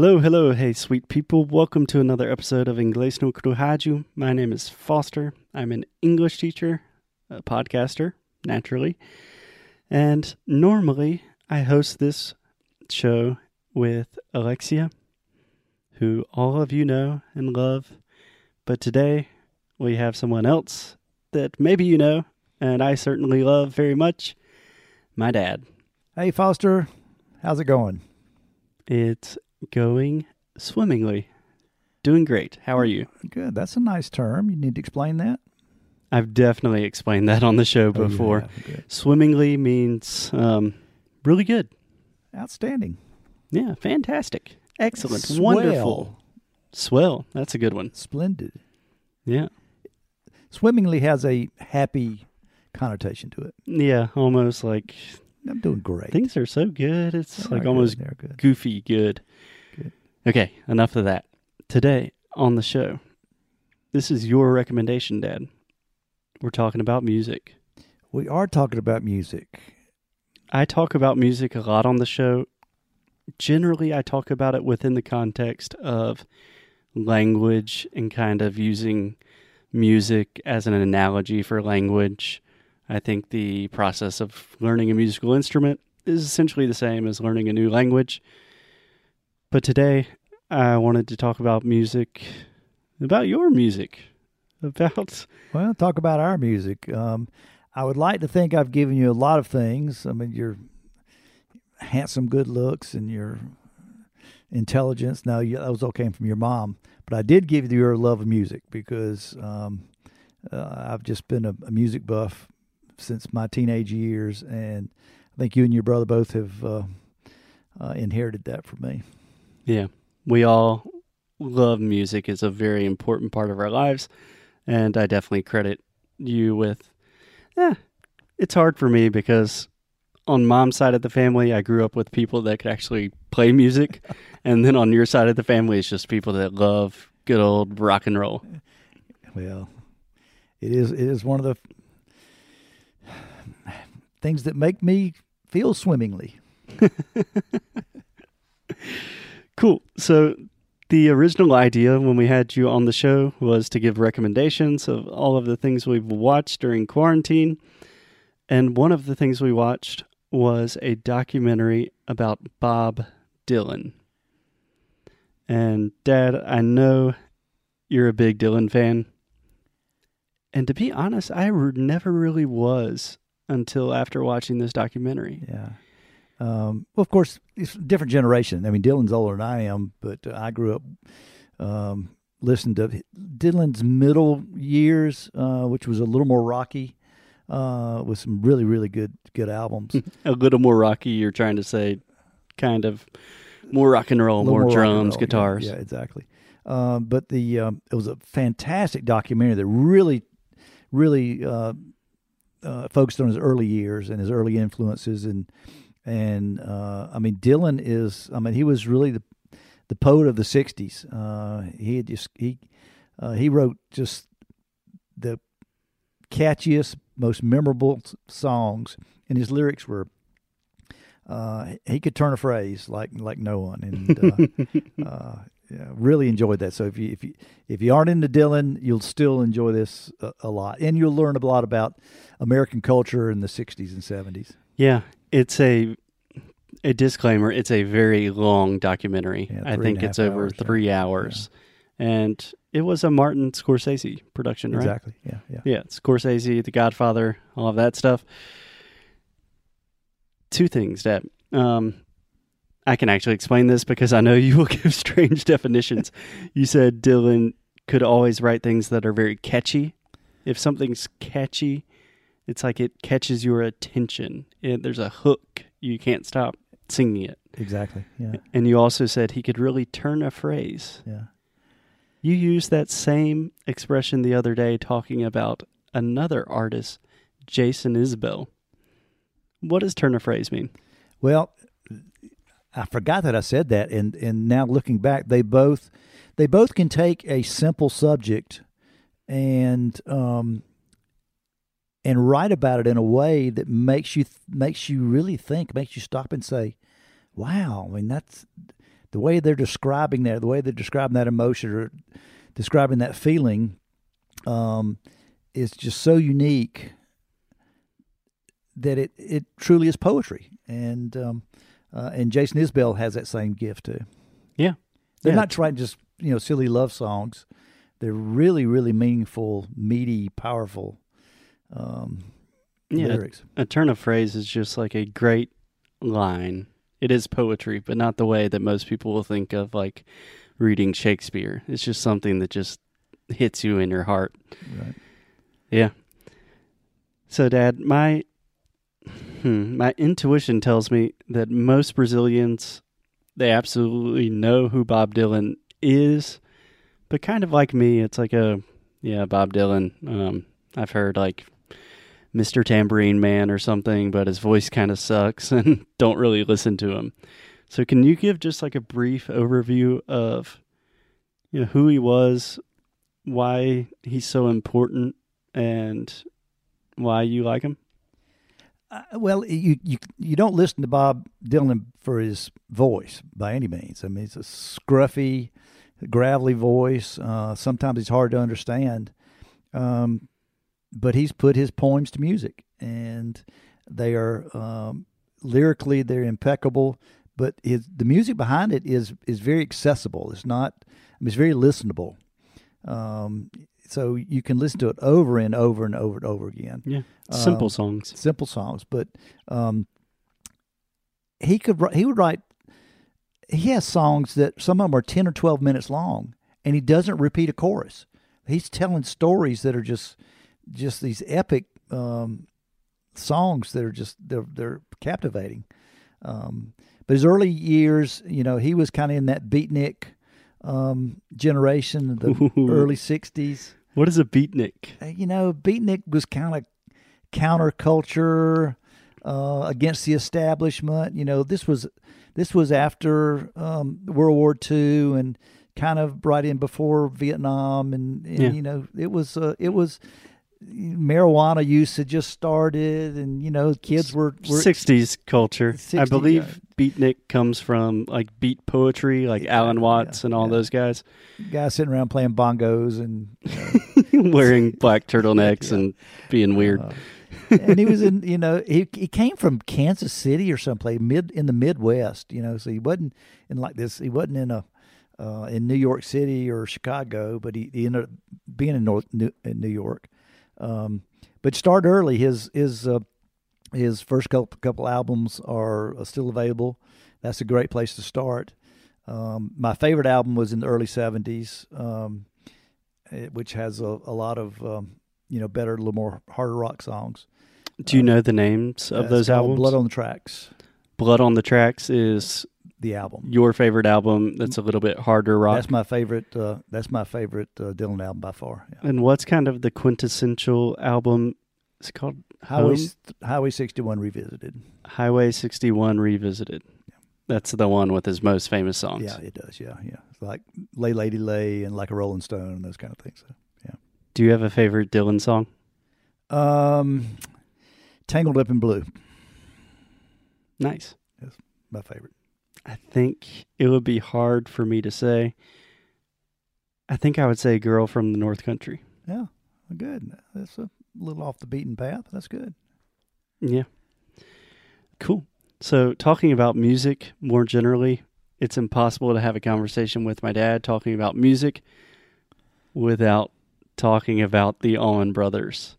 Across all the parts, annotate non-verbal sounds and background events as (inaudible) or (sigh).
Hello, hello, hey, sweet people. Welcome to another episode of Inglês no Crujaju. My name is Foster. I'm an English teacher, a podcaster, naturally. And normally I host this show with Alexia, who all of you know and love. But today we have someone else that maybe you know, and I certainly love very much my dad. Hey, Foster, how's it going? It's going swimmingly. Doing great. How are you? Good. That's a nice term. You need to explain that. I've definitely explained that on the show Oh, before. have. Good. Swimmingly means um, really good. Outstanding. Yeah, fantastic. Excellent. Swell. Wonderful. Swell. That's a good one. Splendid. Yeah. Swimmingly has a happy connotation to it. Yeah, almost like I'm doing great. things are so good. It's They like almost good. Goofy good. Good. Okay, enough of that. Today on the show, this is your recommendation, Dad. We're talking about music. We are talking about music. I talk about music a lot on the show. Generally, I talk about it within the context of language and kind of using music as an analogy for language. I think the process of learning a musical instrument is essentially the same as learning a new language. But today, I wanted to talk about music, about your music, about Well, talk about our music. Um, I would like to think I've given you a lot of things. I mean, your handsome, good looks, and your intelligence. Now, that those all came from your mom. But I did give you your love of music because um, uh, I've just been a, a music buff since my teenage years, and I think you and your brother both have uh, uh, inherited that from me. Yeah, we all love music. It's a very important part of our lives, and I definitely credit you with. Yeah, it's hard for me because on mom's side of the family, I grew up with people that could actually play music, (laughs) and then on your side of the family, it's just people that love good old rock and roll. Well, it is it is one of the things that make me feel swimmingly. (laughs) Cool. So the original idea when we had you on the show was to give recommendations of all of the things we've watched during quarantine. And one of the things we watched was a documentary about Bob Dylan. And Dad, I know you're a big Dylan fan. And to be honest, I never really was until after watching this documentary. Yeah. Um, well, of course, it's a different generation. I mean, Dylan's older than I am, but uh, I grew up um, listening to Dylan's middle years, uh, which was a little more rocky, uh, with some really, really good, good albums. (laughs) a little more rocky. You're trying to say, kind of more rock and roll, little more, drums, roll. Guitars. Yeah, exactly. Um, but the um, it was a fantastic documentary that really, really uh, focused on his early years and his early influences and and uh, I mean Dylan is I mean he was really the the poet of the '60s. Uh, he had just he uh, he wrote just the catchiest, most memorable songs, and his lyrics were. Uh, he could turn a phrase like like no one, and uh, (laughs) uh, yeah, really enjoyed that. So if you if you if you aren't into Dylan, you'll still enjoy this a, a lot, and you'll learn a lot about American culture in the '60s and '70s. Yeah, it's a a disclaimer. It's a very long documentary. Yeah, I think it's over hours, yeah. three hours, and it was a Martin Scorsese production, right? Exactly. Yeah. Yeah. Yeah, Scorsese, The Godfather, all of that stuff. Two things, Dad. Um, I can actually explain this because I know you will (laughs) give strange definitions. You said Dylan could always write things that are very catchy. If something's catchy, it's like it catches your attention. It, there's a hook. You can't stop singing it. Exactly. Yeah. And you also said he could really turn a phrase. Yeah. You used that same expression the other day talking about another artist, Jason Isbell. What does turn a phrase mean? Well, I forgot that I said that, and and now looking back, they both they both can take a simple subject and um and write about it in a way that makes you makes you really think, makes you stop and say, "Wow!" I mean, that's the way they're describing that, the way they're describing that emotion or describing that feeling, um, is just so unique that it it truly is poetry. And um, uh, and Jason Isbell has that same gift too. Yeah, they're Yeah. not trying just you know silly love songs. They're really really meaningful, meaty, powerful um, Yeah. lyrics. A turn of phrase is just like a great line. It is poetry, but not the way that most people will think of like reading Shakespeare. It's just something that just hits you in your heart. Right. Yeah. So, Dad, my hmm, my intuition tells me that most Brazilians they absolutely know who Bob Dylan is, but kind of like me, it's like a yeah, Bob Dylan. Um, I've heard like Mr. Tambourine Man or something, but his voice kind of sucks (laughs) and don't really listen to him. So, can you give just like a brief overview of you know who he was, why he's so important, and why you like him? Uh, well, you, you you don't listen to Bob Dylan for his voice by any means. I mean, it's a scruffy, gravelly voice. Uh, sometimes it's hard to understand, um, but he's put his poems to music, and they are um, lyrically they're impeccable. But his, the music behind it is is very accessible. It's not. I mean, it's very listenable. Um, so you can listen to it over and over and over and over again Yeah, simple Um, songs. simple songs, but um, he could he would write. He has songs that some of them are ten or twelve minutes long, and he doesn't repeat a chorus. He's telling stories that are just just these epic um, songs that are just they're they're captivating. Um, but his early years, you know, he was kind of in that beatnik um, generation, of the Ooh. (laughs) early '60s What is a beatnik? uh, you know, Beatnik was kind of counterculture uh, against the establishment. You know, this was this was after um, World War II and kind of right in before Vietnam, and, and Yeah. you know, it was uh, it was marijuana use had just started, and you know, kids were, were 60s culture. I 60s, believe beatnik comes from like beat poetry, like Yeah, Alan Watts yeah, and all yeah. those guys guys sitting around playing bongos and. You know, (laughs) wearing (laughs) black turtlenecks Yeah. and being weird. Uh, and he was in, you know, he he came from Kansas City or someplace mid in the Midwest, you know, so he wasn't in like this. He wasn't in a uh, in New York City or Chicago, but he, he ended up being in North New, in New York. Um, but started early. His his uh, his first couple couple albums are uh, still available. That's a great place to start. Um, my favorite album was in the early '70s, um, which has a, a lot of um, you know better, a little more harder rock songs. Do you know the names of Uh, those albums? Blood on the Tracks, Blood on the Tracks is the album. your favorite album that's a little bit harder rock. That's my favorite. Uh, that's my favorite uh, Dylan album by far. Yeah. and what's kind of the quintessential album? It's called Highway Home? Highway 61 revisited. Highway 61 Revisited. That's the one with his most famous songs. Yeah, it does. Yeah, yeah. It's like Lay Lady Lay and Like a Rolling Stone and those kind of things. Yeah. Do you have a favorite Dylan song? Um, Tangled Up in Blue, Nice. my favorite. I think it would be hard for me to say. I think I would say Girl from the North Country. Yeah, good. That's a little off the beaten path. That's good. Yeah. Cool. So, talking about music more generally, it's impossible to have a conversation with my dad talking about music without talking about the Allman Brothers.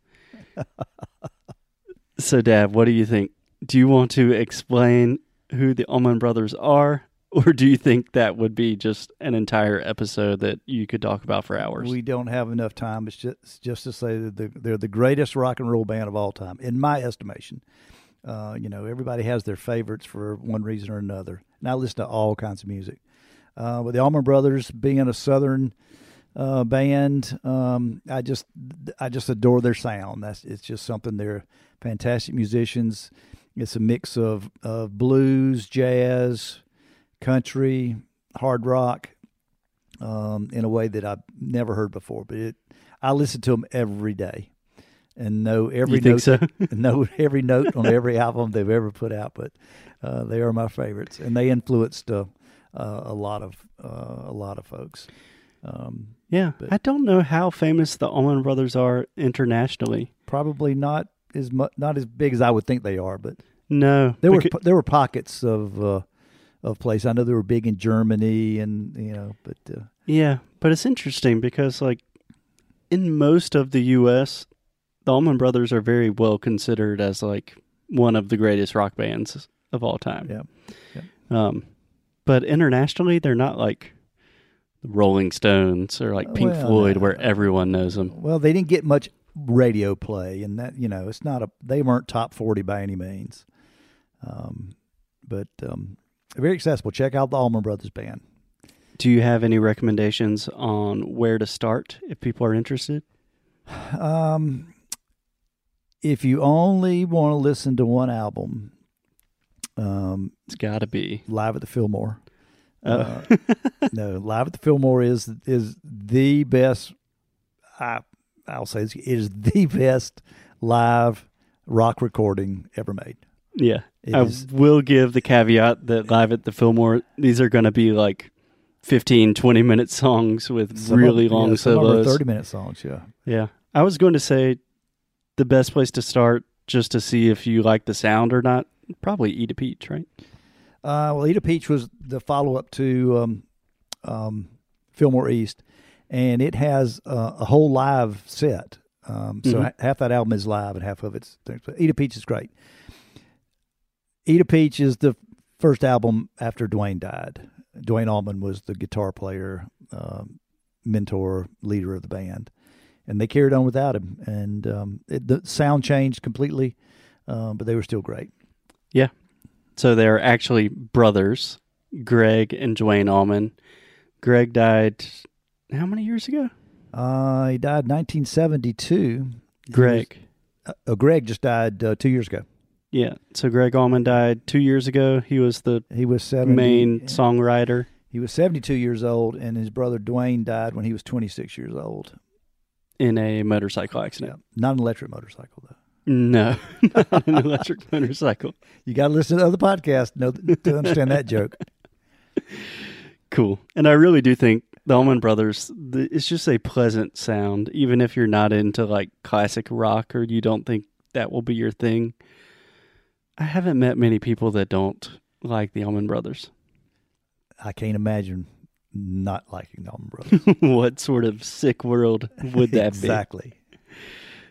(laughs) so, Dad, what do you think? Do you want to explain who the Allman Brothers are, or do you think that would be just an entire episode that you could talk about for hours? We don't have enough time. It's just just to say that they're, they're the greatest rock and roll band of all time, in my estimation. Uh, you know, everybody has their favorites for one reason or another, and I listen to all kinds of music. Uh, with the Allman Brothers being a Southern uh, band, um, I just I just adore their sound. That's it's just something. They're fantastic musicians. It's a mix of of blues, jazz, country, hard rock, um, in a way that I've never heard before. But it, I listen to them every day, and know every note, so? (laughs) know every note on every album they've ever put out. But uh, they are my favorites, and they influenced uh, uh, a lot of uh, a lot of folks. Um, Yeah, But- I don't know how famous the Allman Brothers are internationally. probably not as much, not as big as I would think they are, but No, there were there were pockets of uh, of place. I know they were big in Germany, and you know, but uh, yeah, but it's interesting because like in most of the U.S., the Allman Brothers are very well considered as like one of the greatest rock bands of all time. yeah, Um, but internationally, they're not like the Rolling Stones or like Pink Well, Floyd, no. where everyone knows them. well, they didn't get much radio play, and that you know, it's not a they weren't top forty by any means. Um, but um, very accessible. Check out the Allman Brothers Band. Do you have any recommendations on where to start if people are interested? Um, if you only want to listen to one album, um, It's got to be. live at the Fillmore. Uh, Uh, no, live at the Fillmore is is the best. I I'll say it's, it is the best live rock recording ever made. yeah. It I is- will give the caveat that live at the Fillmore, these are going to be like 15, 20 minute songs with of- really yeah, long some of solos. thirty minute songs. Yeah, Yeah. I was going to say the best place to start just to see if you like the sound or not, probably Eat a Peach, right? Uh, well, Eat a Peach was the follow up to um, um, Fillmore East, and it has uh, a whole live set. Um, so Mhm. half that album is live, and half of it's. But Eat a Peach is great. Eat a Peach is the first album after Duane died. Duane Allman was the guitar player, um, mentor, leader of the band, and they carried on without him. And um, it, the sound changed completely, um, but they were still great. Yeah. So they're actually brothers, Gregg and Duane Allman. Gregg died how many years ago? Uh, he died 1972. Gregg. was- uh, Gregg just died uh, two years ago. Yeah. So Gregg Allman died two years ago. He was the He was 70, main songwriter. He was 72 years old, and his brother Duane died when he was 26 years old. In a motorcycle accident. Not an electric motorcycle, though. No, (laughs) not an electric (laughs) motorcycle. You got to listen to the other podcasts to understand that joke. (laughs) Cool. And I really do think the Allman Brothers, the, it's just a pleasant sound, even if you're not into like classic rock or you don't think that will be your thing. I haven't met many people that don't like the Allman Brothers. I can't imagine not liking the Allman Brothers. (laughs) what sort of sick world would that be? exactly.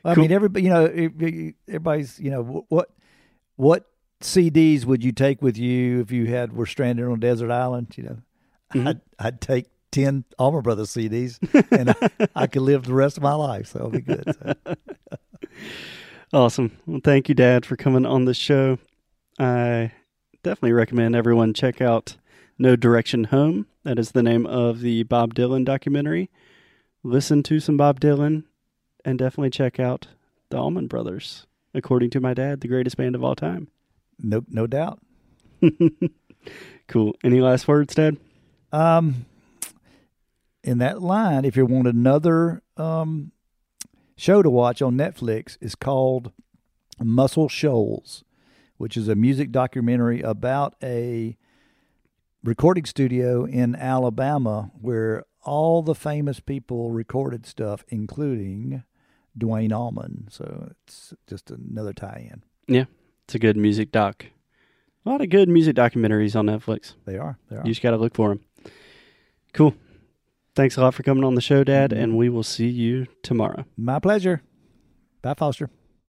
I Cool. mean, everybody. You know, everybody's. You know, what what CDs would you take with you if you had were stranded on a desert island? You know, Mhm. I'd I'd take ten Allman Brothers CDs, (laughs) and I, I could live the rest of my life. So it'll be good. So. (laughs) Awesome. Well, thank you, Dad, for coming on the show. I definitely recommend everyone check out No Direction Home. That is the name of the Bob Dylan documentary. Listen to some Bob Dylan and definitely check out the Allman Brothers. According to my dad, the greatest band of all time. no no doubt. (laughs) cool. Any last words, Dad? Um, in that line, if you want another um, show to watch on Netflix, is called Muscle Shoals, which is a music documentary about a recording studio in Alabama where all the famous people recorded stuff, including Duane Allman. So it's just another tie-in. Yeah, it's a good music doc. A lot of good music documentaries on Netflix. They are. They are. You just got to look for them. Cool. Thanks a lot for coming on the show, Dad, mm-hmm. and we will see you tomorrow. My pleasure. Bye, Foster.